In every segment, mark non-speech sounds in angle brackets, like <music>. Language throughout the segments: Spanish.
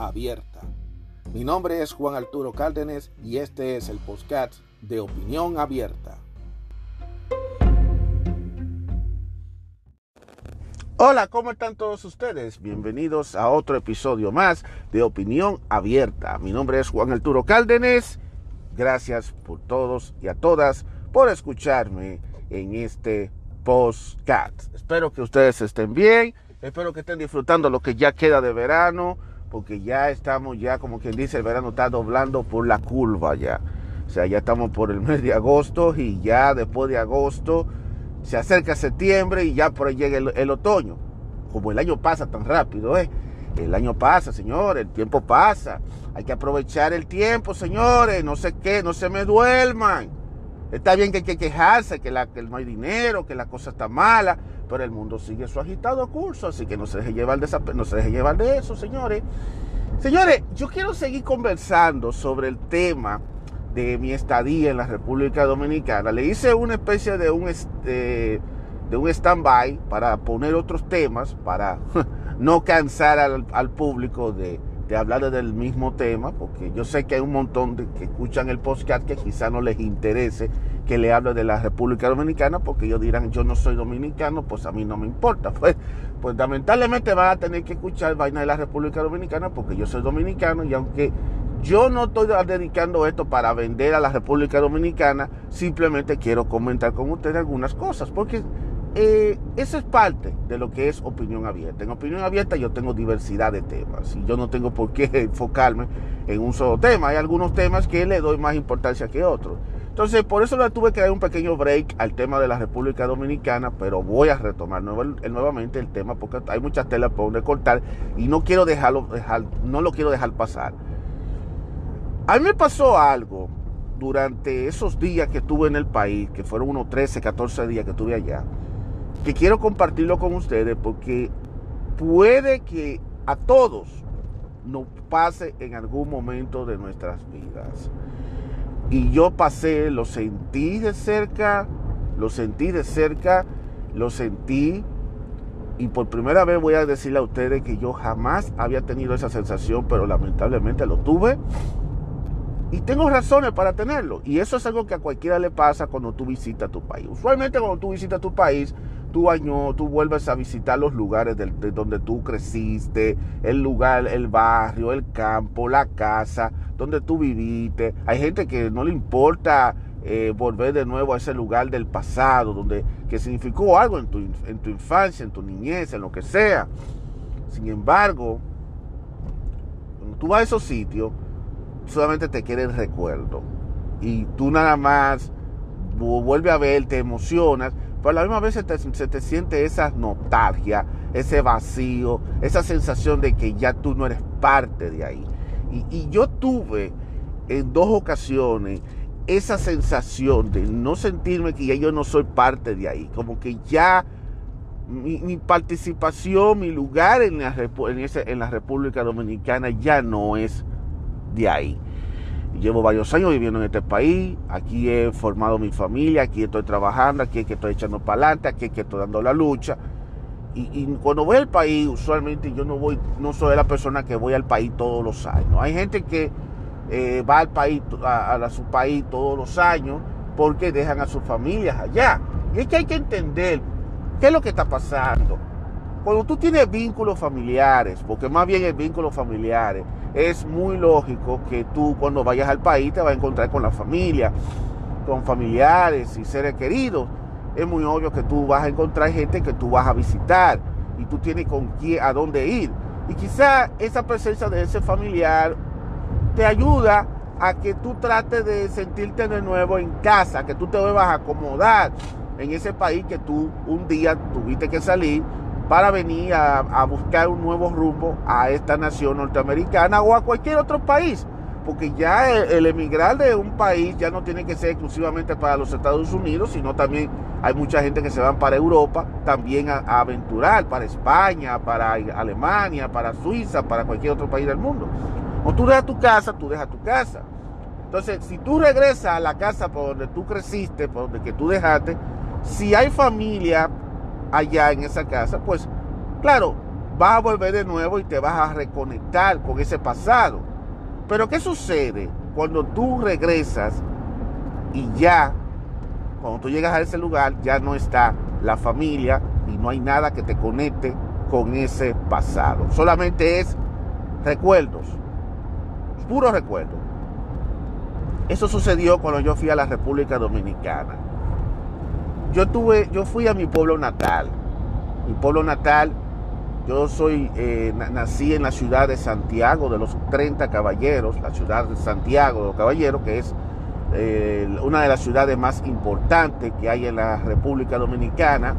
abierta. Mi nombre es Juan Arturo Cárdenas y este es el podcast de Opinión Abierta. Hola, ¿cómo están todos ustedes? Bienvenidos a otro episodio más de Opinión Abierta. Mi nombre es Juan Arturo Cárdenas. Gracias por todos y a todas por escucharme en este podcast. Espero que ustedes estén bien. Espero que estén disfrutando lo que ya queda de verano. Porque ya estamos, ya como quien dice, el verano está doblando por la curva ya. O sea, ya estamos por el mes de agosto y ya después de agosto se acerca septiembre y ya por ahí llega el, otoño. Como el año pasa tan rápido, ¿eh? El año pasa, señores, el tiempo pasa. Hay que aprovechar el tiempo, señores. No sé qué, no se me duerman. Está bien que hay que quejarse, que, la, no hay dinero, que la cosa está mala, pero el mundo sigue su agitado curso, así que no se deje llevar de, no se deje llevar de eso, señores. Señores, yo quiero seguir conversando sobre el tema de mi estadía en la República Dominicana. Le hice una especie de un, este, de un stand-by para poner otros temas, para <laughs> no cansar al, público de, de, hablar del mismo tema, porque yo sé que hay un montón de que escuchan el podcast que quizá no les interese que le hable de la República Dominicana, porque ellos dirán, yo no soy dominicano, pues a mí no me importa. <laughs> Pues, pues lamentablemente van a tener que escuchar vaina de la República Dominicana, porque yo soy dominicano y aunque yo no estoy dedicando esto para vender a la República Dominicana, simplemente quiero comentar con ustedes algunas cosas, porque eh, eso es parte de lo que es opinión abierta. En opinión abierta yo tengo diversidad de temas y yo no tengo por qué <laughs> enfocarme en un solo tema. Hay algunos temas que le doy más importancia que otros. Entonces, por eso le tuve que dar un pequeño break al tema de la República Dominicana, pero voy a retomar nuevamente el tema porque hay muchas telas por donde cortar y no quiero dejarlo, dejar, no lo quiero dejar pasar. A mí me pasó algo durante esos días que estuve en el país, que fueron unos 13, 14 días que estuve allá, que quiero compartirlo con ustedes porque puede que a todos nos pase en algún momento de nuestras vidas. Y yo pasé, lo sentí de cerca, lo sentí de cerca, lo sentí y por primera vez voy a decirle a ustedes que yo jamás había tenido esa sensación, pero lamentablemente lo tuve y tengo razones para tenerlo. Y eso es algo que a cualquiera le pasa cuando tú visitas tu país. Usualmente cuando tú visitas tu país, tú, año, tú vuelves a visitar los lugares de, donde tú creciste, el lugar, el barrio, el campo, la casa, donde tú viviste. Hay gente que no le importa eh, volver de nuevo a ese lugar del pasado, donde que significó algo en tu, en tu infancia, en tu niñez, en lo que sea. Sin embargo, cuando tú vas a esos sitios, solamente te quiere el recuerdo. Y tú nada más vuelve a ver, te emocionas, pero a la misma vez se te, siente esa nostalgia, ese vacío, esa sensación de que ya tú no eres parte de ahí. Y, yo tuve en dos ocasiones esa sensación de no sentirme que ya yo no soy parte de ahí, como que ya mi, participación, mi lugar en la, en la República Dominicana ya no es de ahí. Llevo varios años viviendo en este país, aquí he formado mi familia, aquí estoy trabajando, aquí es que estoy echando para adelante, aquí es que estoy dando la lucha. Y, cuando voy al país, usualmente yo no voy, no soy la persona que voy al país todos los años. Hay gente que eh, va al país, a, su país todos los años porque dejan a sus familias allá. Y es que hay que entender qué es lo que está pasando. Cuando tú tienes vínculos familiares, porque más bien es vínculos familiares, es muy lógico que tú cuando vayas al país te vas a encontrar con la familia, con familiares y seres queridos. Es muy obvio que tú vas a encontrar gente que tú vas a visitar y tú tienes con quién, a dónde ir. Y quizá esa presencia de ese familiar te ayuda a que tú trates de sentirte de nuevo en casa, que tú te vuelvas a acomodar en ese país que tú un día tuviste que salir para venir a, buscar un nuevo rumbo a esta nación norteamericana o a cualquier otro país. Porque ya el, emigrar de un país ya no tiene que ser exclusivamente para los Estados Unidos, sino también hay mucha gente que se van para Europa, también a, aventurar, para España, para Alemania, para Suiza, para cualquier otro país del mundo. O tú dejas tu casa, tú dejas tu casa. Entonces, si tú regresas a la casa por donde tú creciste, por donde que tú dejaste, si hay familia allá en esa casa, pues claro, vas a volver de nuevo y te vas a reconectar con ese pasado. Pero ¿qué sucede cuando tú regresas y ya, cuando tú llegas a ese lugar, ya no está la familia y no hay nada que te conecte con ese pasado? Solamente es recuerdos, puros recuerdos. Eso sucedió cuando yo fui a la República Dominicana yo tuve, yo fui a mi pueblo natal. Mi pueblo natal, yo soy, eh, nací en la ciudad de Santiago de los 30 Caballeros, la ciudad de Santiago de los Caballeros, que es eh, una de las ciudades más importantes que hay en la República Dominicana.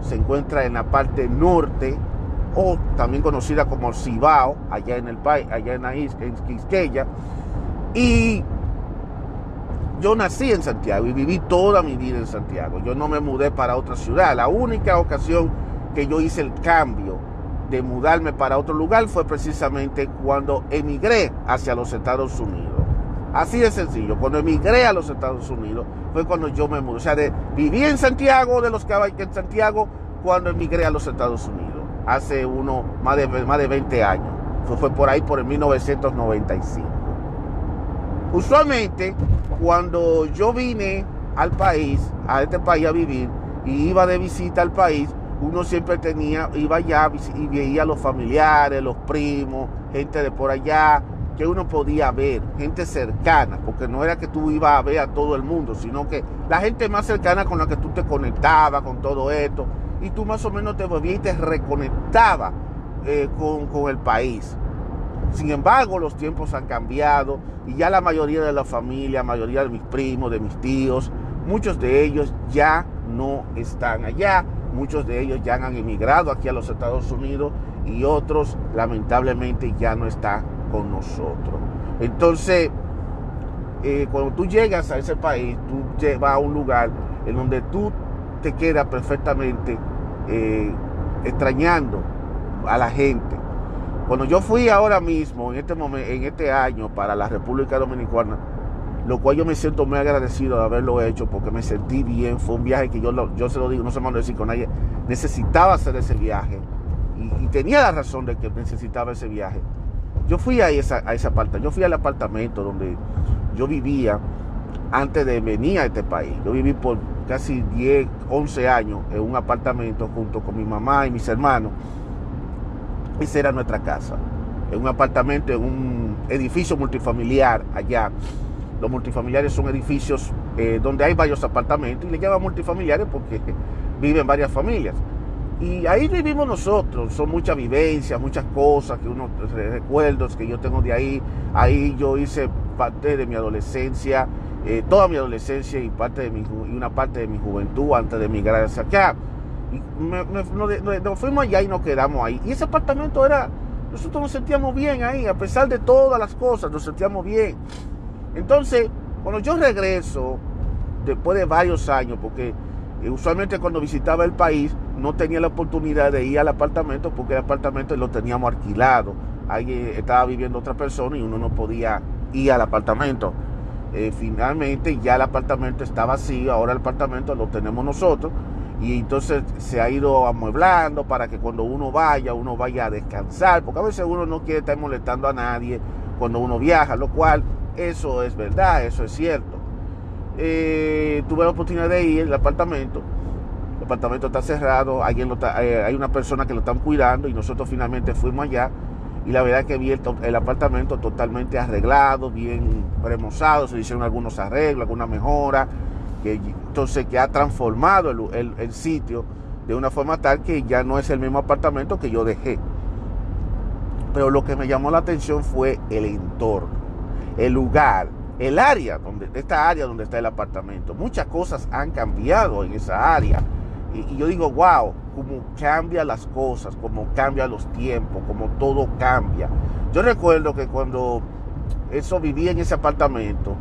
Se encuentra en la parte norte, o también conocida como Cibao, allá en el país, allá en la isla, en Quisqueya. Y yo nací en Santiago y viví toda mi vida en Santiago. Yo no me mudé para otra ciudad. La única ocasión que yo hice el cambio de mudarme para otro lugar fue precisamente cuando emigré hacia los Estados Unidos. Así de sencillo. Cuando emigré a los Estados Unidos fue cuando yo me mudé. O sea, viví en Santiago, de los caballos en Santiago, cuando emigré a los Estados Unidos. Hace uno, más de, más de 20 años. Fue, fue por ahí por el 1995. Usualmente, cuando yo vine al país, a este país a vivir, y iba de visita al país, uno siempre tenía, iba allá y veía a los familiares, los primos, gente de por allá, que uno podía ver, gente cercana, porque no era que tú ibas a ver a todo el mundo, sino que la gente más cercana con la que tú te conectabas con todo esto, y tú más o menos te volvías y te reconectabas eh, con, con el país. Sin embargo, los tiempos han cambiado y ya la mayoría de la familia, la mayoría de mis primos, de mis tíos, muchos de ellos ya no están allá, muchos de ellos ya han emigrado aquí a los Estados Unidos y otros lamentablemente ya no están con nosotros. Entonces, eh, cuando tú llegas a ese país, tú vas a un lugar en donde tú te quedas perfectamente eh, extrañando a la gente, cuando yo fui ahora mismo, en este momento, en este año, para la República Dominicana, lo cual yo me siento muy agradecido de haberlo hecho porque me sentí bien. Fue un viaje que yo, yo se lo digo, no se me lo decir con nadie. Necesitaba hacer ese viaje y, tenía la razón de que necesitaba ese viaje. Yo fui a esa, a esa apartamento, yo fui al apartamento donde yo vivía antes de venir a este país. Yo viví por casi 10, 11 años en un apartamento junto con mi mamá y mis hermanos esa era nuestra casa, en un apartamento, en un edificio multifamiliar allá. Los multifamiliares son edificios eh, donde hay varios apartamentos y le llaman multifamiliares porque <laughs> viven varias familias. Y ahí vivimos nosotros, son muchas vivencias, muchas cosas, que uno recuerdos que yo tengo de ahí. Ahí yo hice parte de mi adolescencia, eh, toda mi adolescencia y, parte de y una parte de mi juventud antes de emigrar hacia acá nos, fuimos allá y nos quedamos ahí. Y ese apartamento era, nosotros nos sentíamos bien ahí, a pesar de todas las cosas, nos sentíamos bien. Entonces, cuando yo regreso, después de varios años, porque eh, usualmente cuando visitaba el país no tenía la oportunidad de ir al apartamento porque el apartamento lo teníamos alquilado. Ahí eh, estaba viviendo otra persona y uno no podía ir al apartamento. Eh, finalmente ya el apartamento está vacío, ahora el apartamento lo tenemos nosotros y entonces se ha ido amueblando para que cuando uno vaya, uno vaya a descansar, porque a veces uno no quiere estar molestando a nadie cuando uno viaja, lo cual eso es verdad, eso es cierto. Eh, tuve la oportunidad de ir al apartamento, el apartamento está cerrado, alguien eh, hay una persona que lo están cuidando y nosotros finalmente fuimos allá y la verdad que vi el, apartamento totalmente arreglado, bien remozado, se hicieron algunos arreglos, alguna mejora que entonces que ha transformado el, sitio de una forma tal que ya no es el mismo apartamento que yo dejé. Pero lo que me llamó la atención fue el entorno, el lugar, el área, donde, esta área donde está el apartamento. Muchas cosas han cambiado en esa área. Y, yo digo, wow, cómo cambian las cosas, cómo cambian los tiempos, cómo todo cambia. Yo recuerdo que cuando eso vivía en ese apartamento,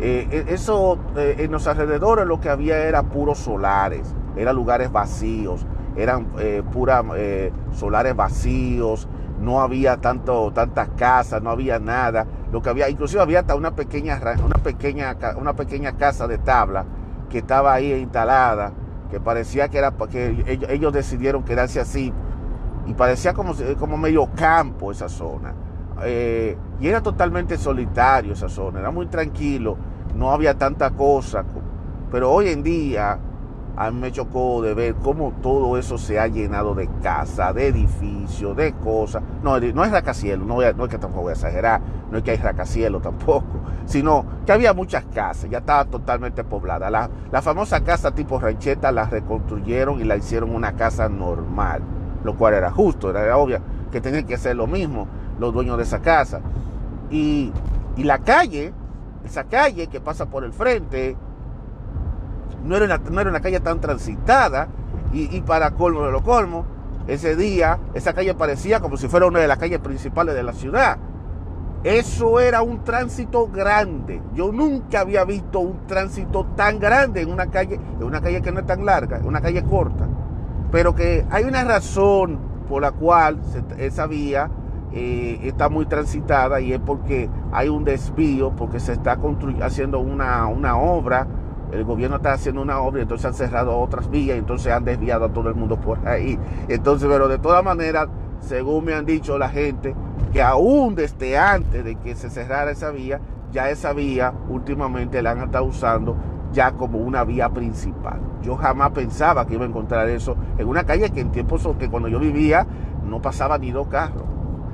eh, e, eso eh, en los alrededores lo que había era puros solares, eran lugares vacíos, eran eh, puras solares vacíos, no había tanto, tantas casas, no había nada. Lo que había, inclusive había hasta una pequeña, una pequeña, una pequeña casa de tabla que estaba ahí instalada, que parecía que era que ellos, decidieron quedarse así y parecía como, como medio campo esa zona. Eh, y era totalmente solitario esa zona, era muy tranquilo, no había tanta cosa. Pero hoy en día a mí me chocó de ver cómo todo eso se ha llenado de casas, de edificios, de cosas. No, no es racacielo, no, no es que tampoco voy a exagerar, no es que hay racacielo tampoco, <laughs> sino que había muchas casas, ya estaba totalmente poblada. La, la famosa casa tipo rancheta la reconstruyeron y la hicieron una casa normal, lo cual era justo, era obvio que tenían que hacer lo mismo los dueños de esa casa. Y, y la calle, esa calle que pasa por el frente, no era una, no era una calle tan transitada y, para colmo de lo colmo, ese día esa calle parecía como si fuera una de las calles principales de la ciudad. Eso era un tránsito grande. Yo nunca había visto un tránsito tan grande en una calle, en una calle que no es tan larga, en una calle corta. Pero que hay una razón por la cual esa vía eh, está muy transitada y es porque hay un desvío, porque se está haciendo una, una obra el gobierno está haciendo una obra y entonces han cerrado otras vías y entonces han desviado a todo el mundo por ahí. Entonces, pero de todas maneras, según me han dicho la gente, que aún desde antes de que se cerrara esa vía, ya esa vía últimamente la han estado usando ya como una vía principal. Yo jamás pensaba que iba a encontrar eso en una calle que en tiempos que cuando yo vivía no pasaba ni dos carros.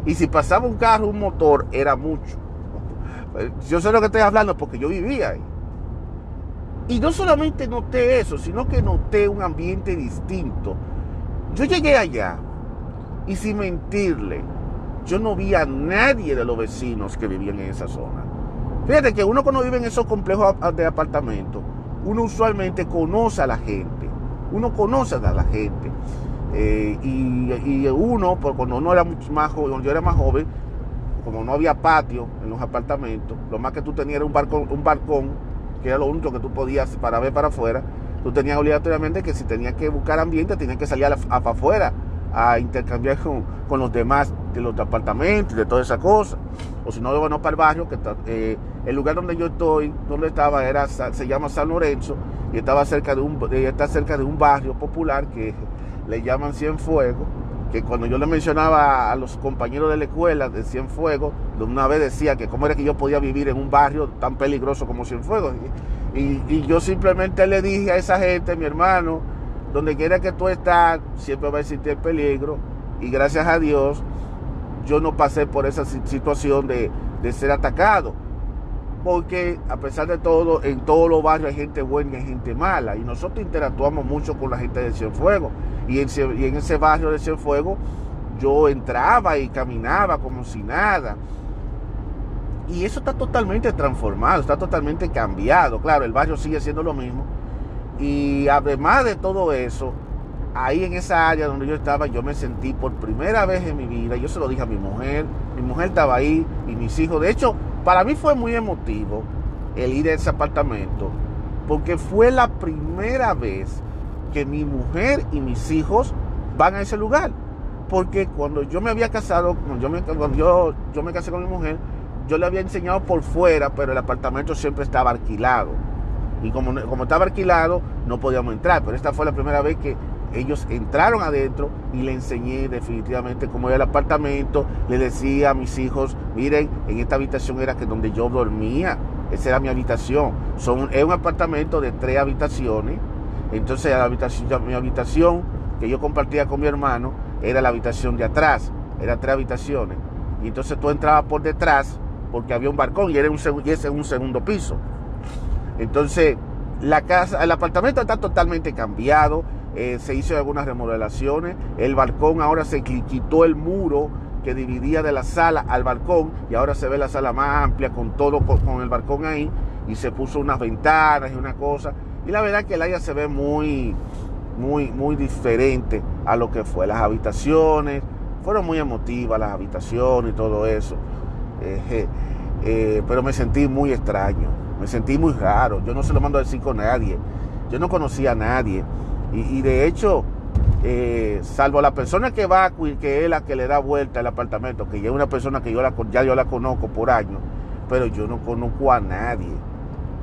Y si pasaba un carro, un motor, era mucho. Yo sé lo que estoy hablando porque yo vivía ahí. Y no solamente noté eso, sino que noté un ambiente distinto. Yo llegué allá y sin mentirle, yo no vi a nadie de los vecinos que vivían en esa zona. Fíjate que uno cuando vive en esos complejos de apartamentos, uno usualmente conoce a la gente. Uno conoce a la gente. Eh, y, uno, por cuando uno era mucho más joven, yo era más joven, como no había patio en los apartamentos, lo más que tú tenías era un balcón, que era lo único que tú podías para ver para afuera, tú tenías obligatoriamente que si tenías que buscar ambiente, tenías que salir a, afuera a intercambiar con, los demás de los apartamentos, de toda esa cosa. O si no, bueno, para el barrio, que eh, el lugar donde yo estoy, donde estaba, era, se llama San Lorenzo, y estaba cerca de un, está cerca de un barrio popular que le llaman Cienfuegos que cuando yo le mencionaba a los compañeros de la escuela de Cienfuegos, de una vez decía que cómo era que yo podía vivir en un barrio tan peligroso como Cienfuegos. Y, y, yo simplemente le dije a esa gente, mi hermano, donde quiera que tú estás, siempre va a existir peligro. Y gracias a Dios, yo no pasé por esa situación de, de ser atacado. Porque a pesar de todo, en todos los barrios hay gente buena y hay gente mala. Y nosotros interactuamos mucho con la gente de Cienfuegos y en, ese barrio de Cienfuegos yo entraba y caminaba como si nada. Y eso está totalmente transformado, está totalmente cambiado. Claro, el barrio sigue siendo lo mismo. Y además de todo eso, ahí en esa área donde yo estaba, yo me sentí por primera vez en mi vida, yo se lo dije a mi mujer, mi mujer estaba ahí y mis hijos. De hecho, para mí fue muy emotivo el ir a ese apartamento, porque fue la primera vez que mi mujer y mis hijos van a ese lugar. Porque cuando yo me había casado, cuando yo me, yo, yo me casé con mi mujer, yo le había enseñado por fuera, pero el apartamento siempre estaba alquilado. Y como, como estaba alquilado, no podíamos entrar. Pero esta fue la primera vez que ellos entraron adentro y le enseñé definitivamente cómo era el apartamento. Le decía a mis hijos, miren, en esta habitación era que donde yo dormía. Esa era mi habitación. Son, es un apartamento de tres habitaciones entonces la habitación, mi habitación que yo compartía con mi hermano era la habitación de atrás, eran tres habitaciones. Y entonces tú entrabas por detrás porque había un balcón y, era un, y ese es un segundo piso. Entonces, la casa, el apartamento está totalmente cambiado, eh, se hizo algunas remodelaciones, el balcón ahora se quitó el muro que dividía de la sala al balcón y ahora se ve la sala más amplia con todo con el balcón ahí y se puso unas ventanas y una cosa y la verdad que el área se ve muy, muy, muy diferente a lo que fue. Las habitaciones fueron muy emotivas, las habitaciones y todo eso. Eh, eh, pero me sentí muy extraño, me sentí muy raro. Yo no se lo mando a decir con nadie. Yo no conocía a nadie. Y, de hecho, eh, salvo la persona que va, que es la que le da vuelta al apartamento, que ya es una persona que yo la, ya yo la conozco por años, pero yo no conozco a nadie.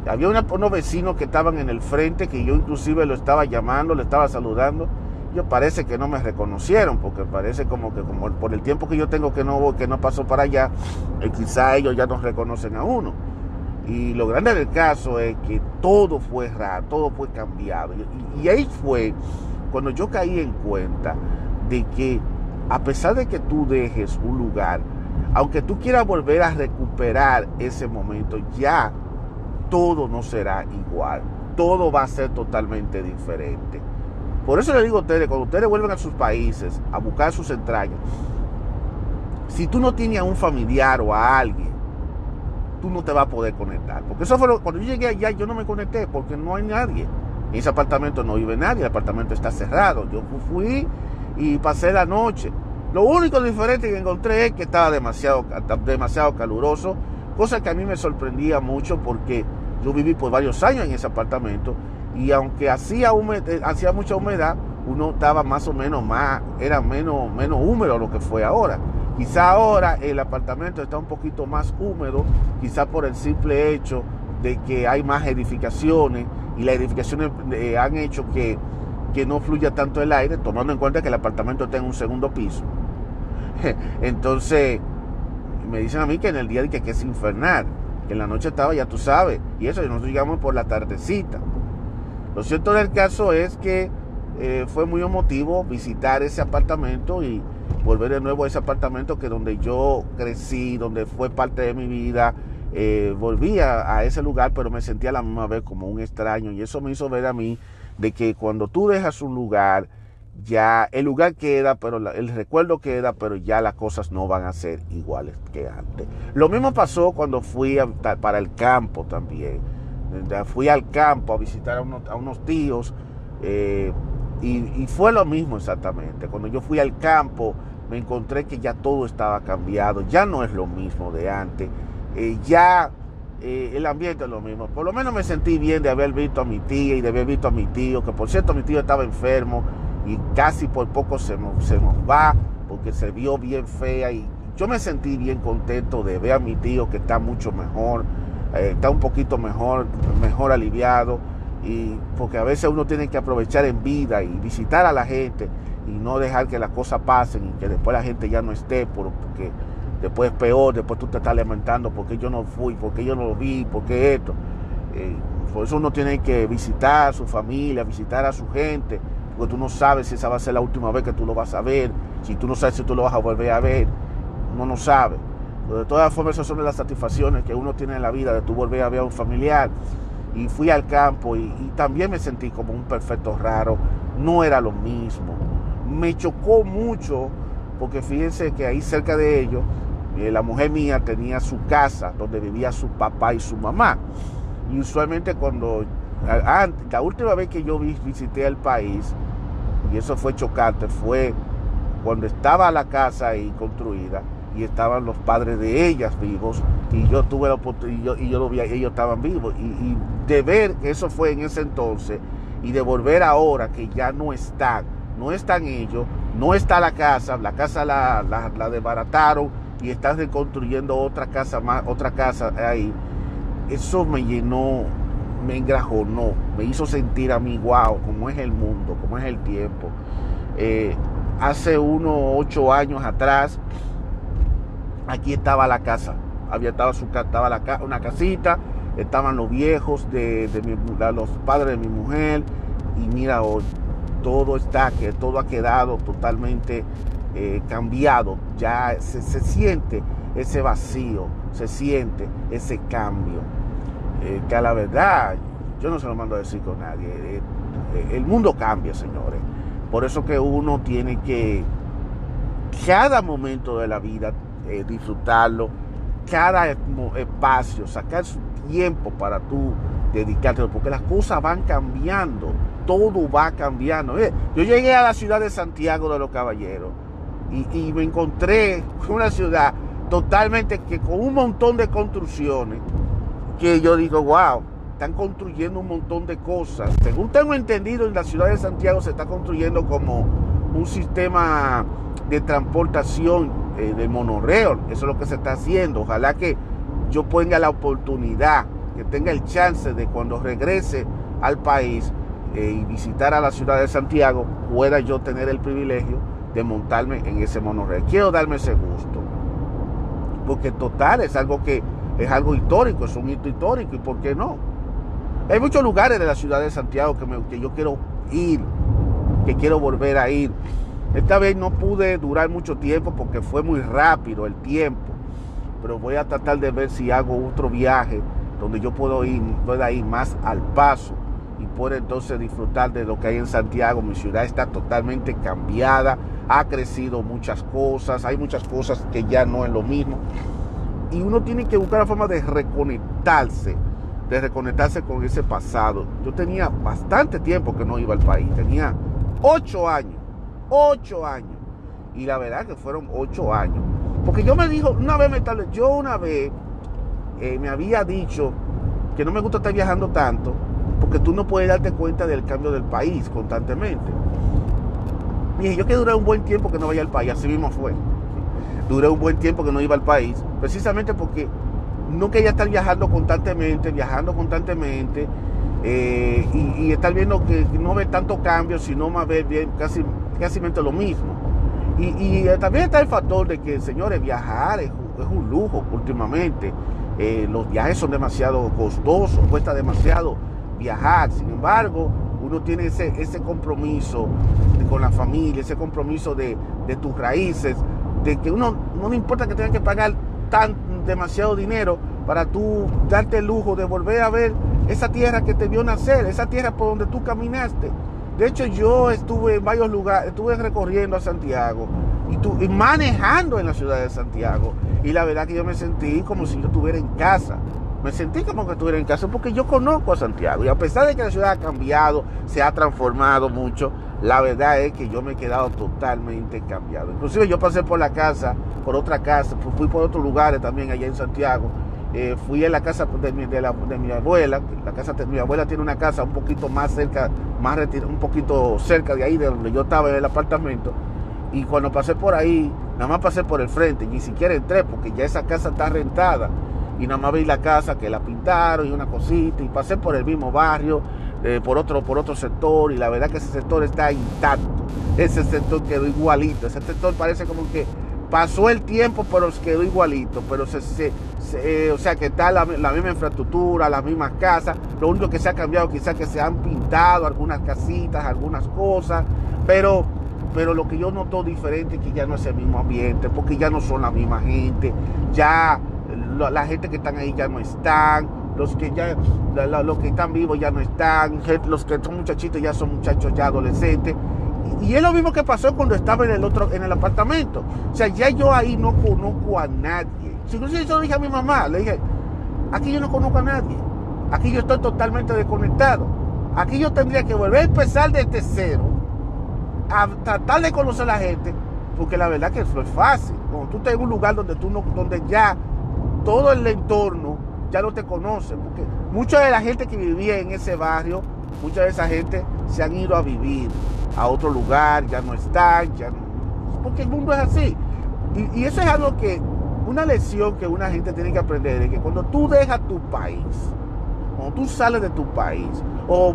Había unos vecinos que estaban en el frente, que yo inclusive lo estaba llamando, le estaba saludando. Yo parece que no me reconocieron, porque parece como que como por el tiempo que yo tengo que no, que no pasó para allá, eh, quizá ellos ya nos reconocen a uno. Y lo grande del caso es que todo fue raro, todo fue cambiado. y ahí fue cuando yo caí en cuenta de que a pesar de que tú dejes un lugar, aunque tú quieras volver a recuperar ese momento, ya todo no será igual. Todo va a ser totalmente diferente. Por eso le digo a ustedes, cuando ustedes vuelven a sus países a buscar sus entrañas, si tú no tienes a un familiar o a alguien, tú no te vas a poder conectar. Porque eso fue lo, cuando yo llegué allá, yo no me conecté porque no hay nadie. En ese apartamento no vive nadie, el apartamento está cerrado. Yo fui y pasé la noche. Lo único diferente que encontré es que estaba demasiado, demasiado caluroso, cosa que a mí me sorprendía mucho porque yo viví por varios años en ese apartamento y aunque hacía, eh, hacía mucha humedad, uno estaba más o menos más, era menos, menos húmedo lo que fue ahora. Quizá ahora el apartamento está un poquito más húmedo, quizá por el simple hecho de que hay más edificaciones y las edificaciones eh, han hecho que, que no fluya tanto el aire, tomando en cuenta que el apartamento está en un segundo piso. <laughs> Entonces, me dicen a mí que en el día que, que es infernal que en la noche estaba, ya tú sabes, y eso nosotros llegamos por la tardecita. Lo cierto del caso es que eh, fue muy emotivo visitar ese apartamento y volver de nuevo a ese apartamento que donde yo crecí, donde fue parte de mi vida. Eh, volví a, ese lugar, pero me sentía a la misma vez como un extraño y eso me hizo ver a mí de que cuando tú dejas un lugar, ya el lugar queda, pero el recuerdo queda, pero ya las cosas no van a ser iguales que antes. Lo mismo pasó cuando fui para el campo también. Fui al campo a visitar a unos, tíos eh, y, fue lo mismo exactamente. Cuando yo fui al campo me encontré que ya todo estaba cambiado, ya no es lo mismo de antes, eh, ya eh, el ambiente es lo mismo. Por lo menos me sentí bien de haber visto a mi tía y de haber visto a mi tío, que por cierto mi tío estaba enfermo y casi por poco se nos, se nos va porque se vio bien fea y yo me sentí bien contento de ver a mi tío que está mucho mejor, eh, está un poquito mejor, mejor aliviado y porque a veces uno tiene que aprovechar en vida y visitar a la gente y no dejar que las cosas pasen y que después la gente ya no esté porque después es peor, después tú te estás lamentando porque yo no fui, porque yo no lo vi, porque esto. Eh, por eso uno tiene que visitar a su familia, visitar a su gente, porque tú no sabes si esa va a ser la última vez que tú lo vas a ver, si tú no sabes si tú lo vas a volver a ver, uno no sabe. Pero de todas formas, esas son las satisfacciones que uno tiene en la vida de tú volver a ver a un familiar. Y fui al campo y, también me sentí como un perfecto raro, no era lo mismo. Me chocó mucho porque fíjense que ahí cerca de ellos, eh, la mujer mía tenía su casa donde vivía su papá y su mamá. Y usualmente cuando la última vez que yo visité el país, y eso fue chocante, fue cuando estaba la casa ahí construida y estaban los padres de ellas vivos y yo tuve la oportunidad y yo, lo vi, ellos estaban vivos de ver que eso fue en ese entonces y de volver ahora que ya no están, no están ellos, no está la casa, la casa la, la, desbarataron y están reconstruyendo otra casa más, otra casa ahí. Eso me llenó me engrajonó, me hizo sentir a mí, wow, cómo es el mundo, cómo es el tiempo. Eh, hace unos ocho años atrás, aquí estaba la casa, había estado su, estaba la, una casita, estaban los viejos de, los padres de mi mujer, y mira hoy, todo está, que todo ha quedado totalmente eh, cambiado, ya se, se siente ese vacío, se siente ese cambio. Eh, que a la verdad, yo no se lo mando a decir con nadie, eh, el mundo cambia, señores. Por eso que uno tiene que cada momento de la vida disfrutarlo, cada espacio, sacar su tiempo para tú dedicarte, porque las cosas van cambiando. todo va cambiando. Yo llegué a la ciudad de Santiago de los Caballeros y, me encontré una ciudad totalmente que con un montón de construcciones que yo digo, wow, están construyendo un montón de cosas. Según tengo entendido, en la ciudad de Santiago se está construyendo como un sistema de transportación eh, de monorreo. Eso es lo que se está haciendo. Ojalá que yo ponga la oportunidad, que tenga el chance de cuando regrese al país eh, y visitar a la ciudad de Santiago, pueda yo tener el privilegio de montarme en ese monorreo. Quiero darme ese gusto. Porque total es algo que es algo histórico, es un hito histórico, ¿y por qué no? Hay muchos lugares de la ciudad de Santiago que, me, que yo quiero ir, que quiero volver a ir. Esta vez no pude durar mucho tiempo porque fue muy rápido el tiempo, pero voy a tratar de ver si hago otro viaje donde yo puedo ir, pueda ir más al paso y pueda entonces disfrutar de lo que hay en Santiago. Mi ciudad está totalmente cambiada, ha crecido muchas cosas, hay muchas cosas que ya no es lo mismo. Y uno tiene que buscar la forma de reconectarse, de reconectarse con ese pasado. Yo tenía bastante tiempo que no iba al país, tenía ocho años Ocho años. Y la verdad que fueron ocho años. Porque yo me dijo, una vez me tal, yo una vez eh, me había dicho que no me gusta estar viajando tanto, porque tú no puedes darte cuenta del cambio del país constantemente. Y yo que duré un buen tiempo que no vaya al país, así mismo fue. Duré un buen tiempo que no iba al país, precisamente porque no quería estar viajando constantemente, viajando constantemente, eh, y, estar viendo que no ve tanto cambio, sino más bien casi, casi lo mismo. Y, eh, también está el factor de que, señores, viajar es, un lujo últimamente. Eh, los viajes son demasiado costosos, cuesta demasiado viajar. Sin embargo, uno tiene ese, ese compromiso con la familia, ese compromiso de, de tus raíces, de que uno no le importa que tengan que pagar tan demasiado dinero para tú darte el lujo de volver a ver esa tierra que te vio nacer, esa tierra por donde tú caminaste. De hecho, yo estuve en varios lugares, estuve recorriendo a Santiago y, manejando en la ciudad de Santiago. Y la verdad que yo me sentí como si yo estuviera en casa. Me sentí como que estuviera en casa porque yo conozco a Santiago. Y a pesar de que la ciudad ha cambiado, se ha transformado mucho, la verdad es que yo me he quedado totalmente cambiado. Inclusive yo pasé por la casa, por otra casa, fui por otros lugares también allá en Santiago eh, fui a la casa de mi, abuela, la casa de mi abuela tiene una casa un poquito más cerca, más un poquito cerca de ahí de donde yo estaba en el apartamento. Y cuando pasé por ahí, nada más pasé por el frente, ni siquiera entré porque ya esa casa está rentada. Y nada más vi la casa que la pintaron y una cosita. Y pasé por el mismo barrio, eh, por, otro, por otro sector. Y la verdad que ese sector está intacto. Ese sector quedó igualito. Ese sector parece como que pasó el tiempo, pero quedó igualito. Pero se, se, o sea que está la, misma infraestructura, las mismas casas, lo único que se ha cambiado quizás que se han pintado algunas casitas, algunas cosas, pero, pero lo que yo noto diferente es que ya no es el mismo ambiente, porque ya no son la misma gente, ya la, gente que están ahí ya no están, los que ya los que están vivos ya no están, los que son muchachitos ya son muchachos ya adolescentes. Y es lo mismo que pasó cuando estaba en el otro, en el apartamento. O sea, ya yo ahí no conozco a nadie. Inclusive yo dije a mi mamá, le dije, aquí yo no conozco a nadie, aquí yo estoy totalmente desconectado, aquí yo tendría que volver a empezar desde cero, a tratar de conocer a la gente, porque la verdad que eso es fácil, cuando tú estás en un lugar donde, tú no, donde ya todo el entorno ya no te conoce, porque mucha de la gente que vivía en ese barrio, mucha de esa gente se han ido a vivir a otro lugar, ya no están, ya porque el mundo es así. y eso es algo que una lección que una gente tiene que aprender es que cuando tú dejas tu país, cuando tú sales de tu país, o,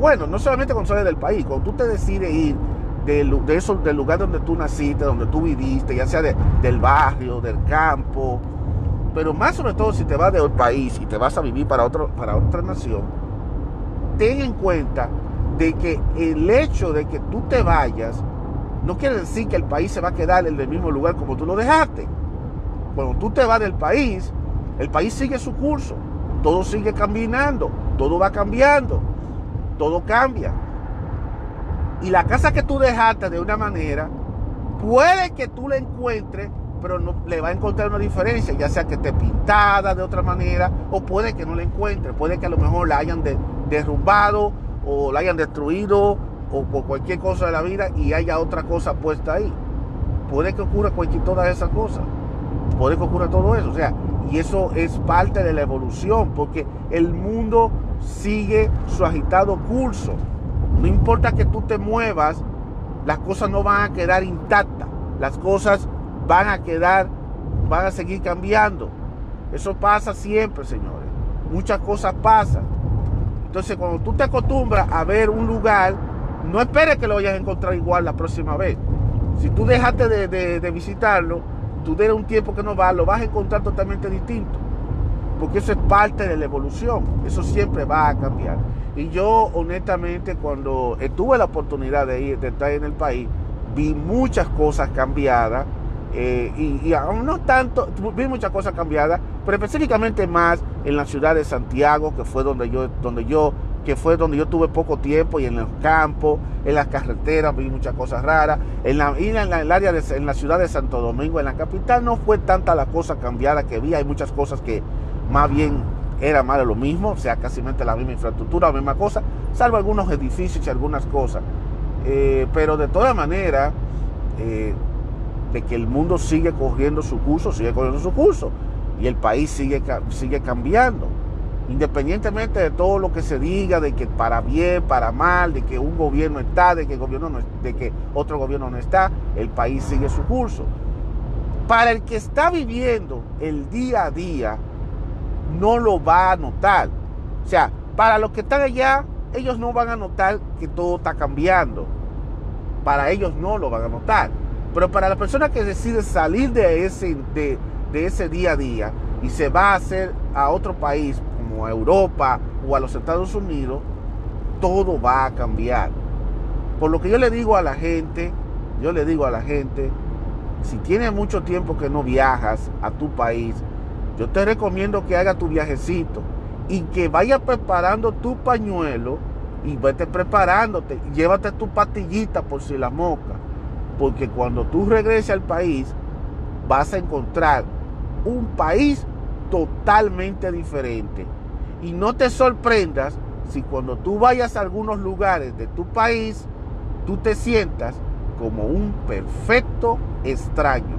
bueno, no solamente cuando sales del país, cuando tú te decides ir de, eso, del lugar donde tú naciste, donde tú viviste, ya sea del barrio, del campo, pero más sobre todo si te vas del país y te vas a vivir para, otro, para otra nación, ten en cuenta de que el hecho de que tú te vayas no quiere decir que el país se va a quedar en el mismo lugar como tú lo dejaste cuando tú te vas del país, el país sigue su curso, todo sigue caminando, todo va cambiando, todo cambia. Y la casa que tú dejaste de una manera, puede que tú la encuentres, pero no, le va a encontrar una diferencia, ya sea que esté pintada de otra manera, o puede que no la encuentre, puede que a lo mejor la hayan derrumbado o la hayan destruido o por cualquier cosa de la vida y haya otra cosa puesta ahí. Puede que ocurra cualquier, todas esas cosas. Puede que ocurra todo eso. O sea, y eso es parte de la evolución, porque el mundo sigue su agitado curso. No importa que tú te muevas, las cosas no van a quedar intactas. Las cosas van a quedar, van a seguir cambiando. Eso pasa siempre, señores. Muchas cosas pasan. Entonces, cuando tú te acostumbras a ver un lugar, no esperes que lo vayas a encontrar igual la próxima vez. Si tú dejaste de, visitarlo, tú de un tiempo que no vas, lo vas a encontrar totalmente distinto. Porque eso es parte de la evolución. Eso siempre va a cambiar. Y yo, honestamente, cuando tuve la oportunidad de ir, de estar en el país, vi muchas cosas cambiadas eh, y, aún no tanto, vi muchas cosas cambiadas, pero específicamente más en la ciudad de Santiago, que fue donde yo, donde yo, que fue donde yo tuve poco tiempo, y en los campos, en las carreteras, vi muchas cosas raras. En la, en el área de, en la ciudad de Santo Domingo, en la capital, no fue tanta la cosa cambiada que vi. Hay muchas cosas que más bien era más de lo mismo, o sea, casi la misma infraestructura, la misma cosa, salvo algunos edificios y algunas cosas. Eh, pero de todas maneras, eh, de que el mundo sigue cogiendo su curso, sigue cogiendo su curso y el país sigue, sigue cambiando. Independientemente de todo lo que se diga, de que para bien, para mal, de que un gobierno está, de que, gobierno no, de que otro gobierno no está, el país sigue su curso. Para el que está viviendo el día a día, no lo va a notar. O sea, para los que están allá, ellos no van a notar que todo está cambiando. Para ellos no lo van a notar. Pero para la persona que decide salir de ese, de, ese día a día y se va a hacer a otro país como a Europa o a los Estados Unidos, todo va a cambiar. Por lo que yo le digo a la gente, yo le digo a la gente, si tienes mucho tiempo que no viajas a tu país, yo te recomiendo que hagas tu viajecito y que vayas preparando tu pañuelo y vete preparándote. Llévate tu pastillita por si la moca porque cuando tú regreses al país, vas a encontrar un país totalmente diferente. Y no te sorprendas si cuando tú vayas a algunos lugares de tu país, tú te sientas como un perfecto extraño.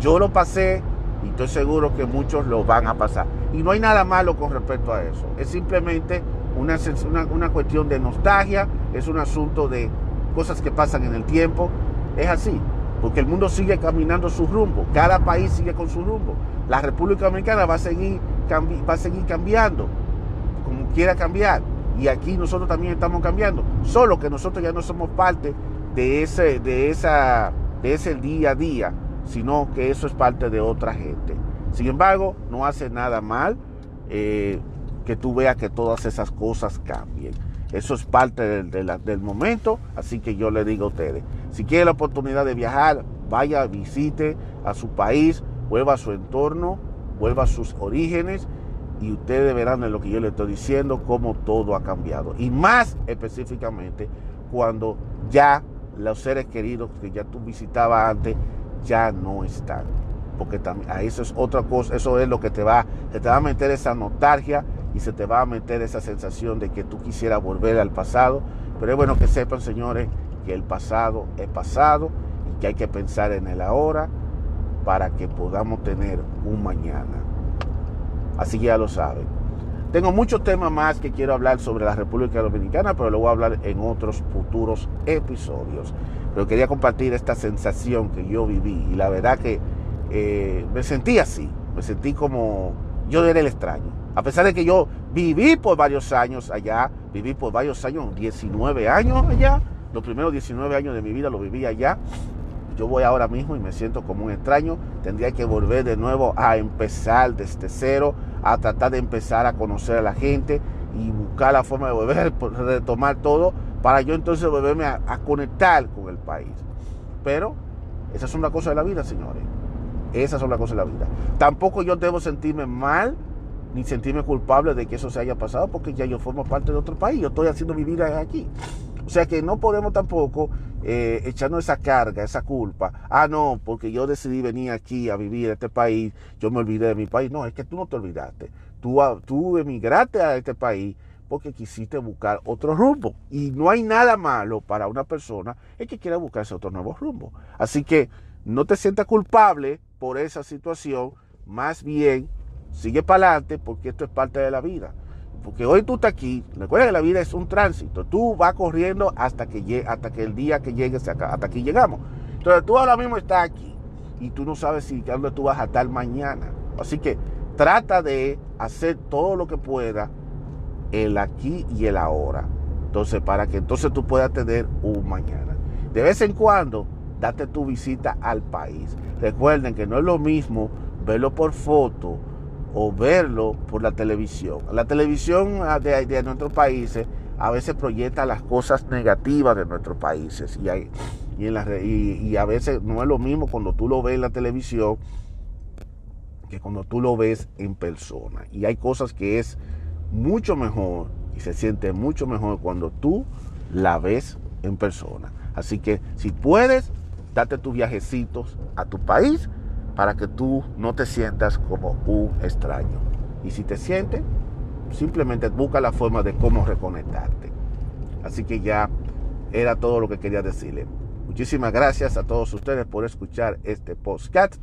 Yo lo pasé y estoy seguro que muchos lo van a pasar. Y no hay nada malo con respecto a eso. Es simplemente una, una, una cuestión de nostalgia, es un asunto de cosas que pasan en el tiempo es así, porque el mundo sigue caminando su rumbo, cada país sigue con su rumbo. La República Dominicana va a seguir, va a seguir cambiando, como quiera cambiar. Y aquí nosotros también estamos cambiando, solo que nosotros ya no somos parte de ese, de esa, de ese día a día, sino que eso es parte de otra gente. Sin embargo, no hace nada mal eh, que tú veas que todas esas cosas cambien. Eso es parte del, momento, así que yo le digo a ustedes, si quiere la oportunidad de viajar, vaya, visite a su país, vuelva a su entorno, vuelva a sus orígenes y ustedes verán en lo que yo le estoy diciendo cómo todo ha cambiado. Y más específicamente cuando ya los seres queridos que ya tú visitabas antes ya no están. Porque también, a eso es otra cosa, eso es lo que te va, te va a meter esa nostalgia y se te va a meter esa sensación de que tú quisieras volver al pasado. Pero es bueno que sepan, señores, que el pasado es pasado y que hay que pensar en el ahora para que podamos tener un mañana. Así ya lo saben. Tengo muchos temas más que quiero hablar sobre la República Dominicana, pero lo voy a hablar en otros futuros episodios. Pero quería compartir esta sensación que yo viví y la verdad que eh, me sentí así, me sentí como yo era el extraño. A pesar de que yo viví por varios años allá, viví por varios años, 19 años allá, los primeros 19 años de mi vida lo viví allá. Yo voy ahora mismo y me siento como un extraño. Tendría que volver de nuevo a empezar desde cero, a tratar de empezar a conocer a la gente y buscar la forma de volver <laughs> retomar todo para yo entonces volverme a, a conectar con el país. Pero esas son las cosas de la vida, señores. Esas son las cosas de la vida. Tampoco yo debo sentirme mal ni sentirme culpable de que eso se haya pasado porque ya yo formo parte de otro país, yo estoy haciendo mi vida aquí. O sea que no podemos tampoco eh, echarnos esa carga, esa culpa. Ah, no, porque yo decidí venir aquí a vivir en este país, yo me olvidé de mi país. No, es que tú no te olvidaste. Tú, tú emigraste a este país porque quisiste buscar otro rumbo. Y no hay nada malo para una persona el que quiera buscarse otro nuevo rumbo. Así que no te sientas culpable por esa situación, más bien sigue para adelante porque esto es parte de la vida. Porque hoy tú estás aquí, recuerda que la vida es un tránsito, tú vas corriendo hasta que, hasta que el día que llegues acá, hasta aquí llegamos. Entonces tú ahora mismo estás aquí y tú no sabes si dónde tú vas a estar mañana. Así que trata de hacer todo lo que pueda el aquí y el ahora. Entonces, para que entonces tú puedas tener un mañana. De vez en cuando, date tu visita al país. Recuerden que no es lo mismo verlo por foto o verlo por la televisión. La televisión ah, de, nuestros países a veces proyecta las cosas negativas de nuestros países y, y, en y, a veces no es lo mismo cuando tú lo ves en la televisión que cuando tú lo ves en persona. Y hay cosas que es mucho mejor y se siente mucho mejor cuando tú la ves en persona. Así que si puedes, date tus viajecitos a tu país para que tú no te sientas como un extraño. Y si te sientes, simplemente busca la forma de cómo reconectarte. Así que ya era todo lo que quería decirle. Muchísimas gracias a todos ustedes por escuchar este podcast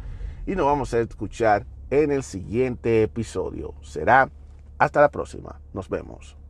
y nos vamos a escuchar en el siguiente episodio. Será hasta la próxima. Nos vemos.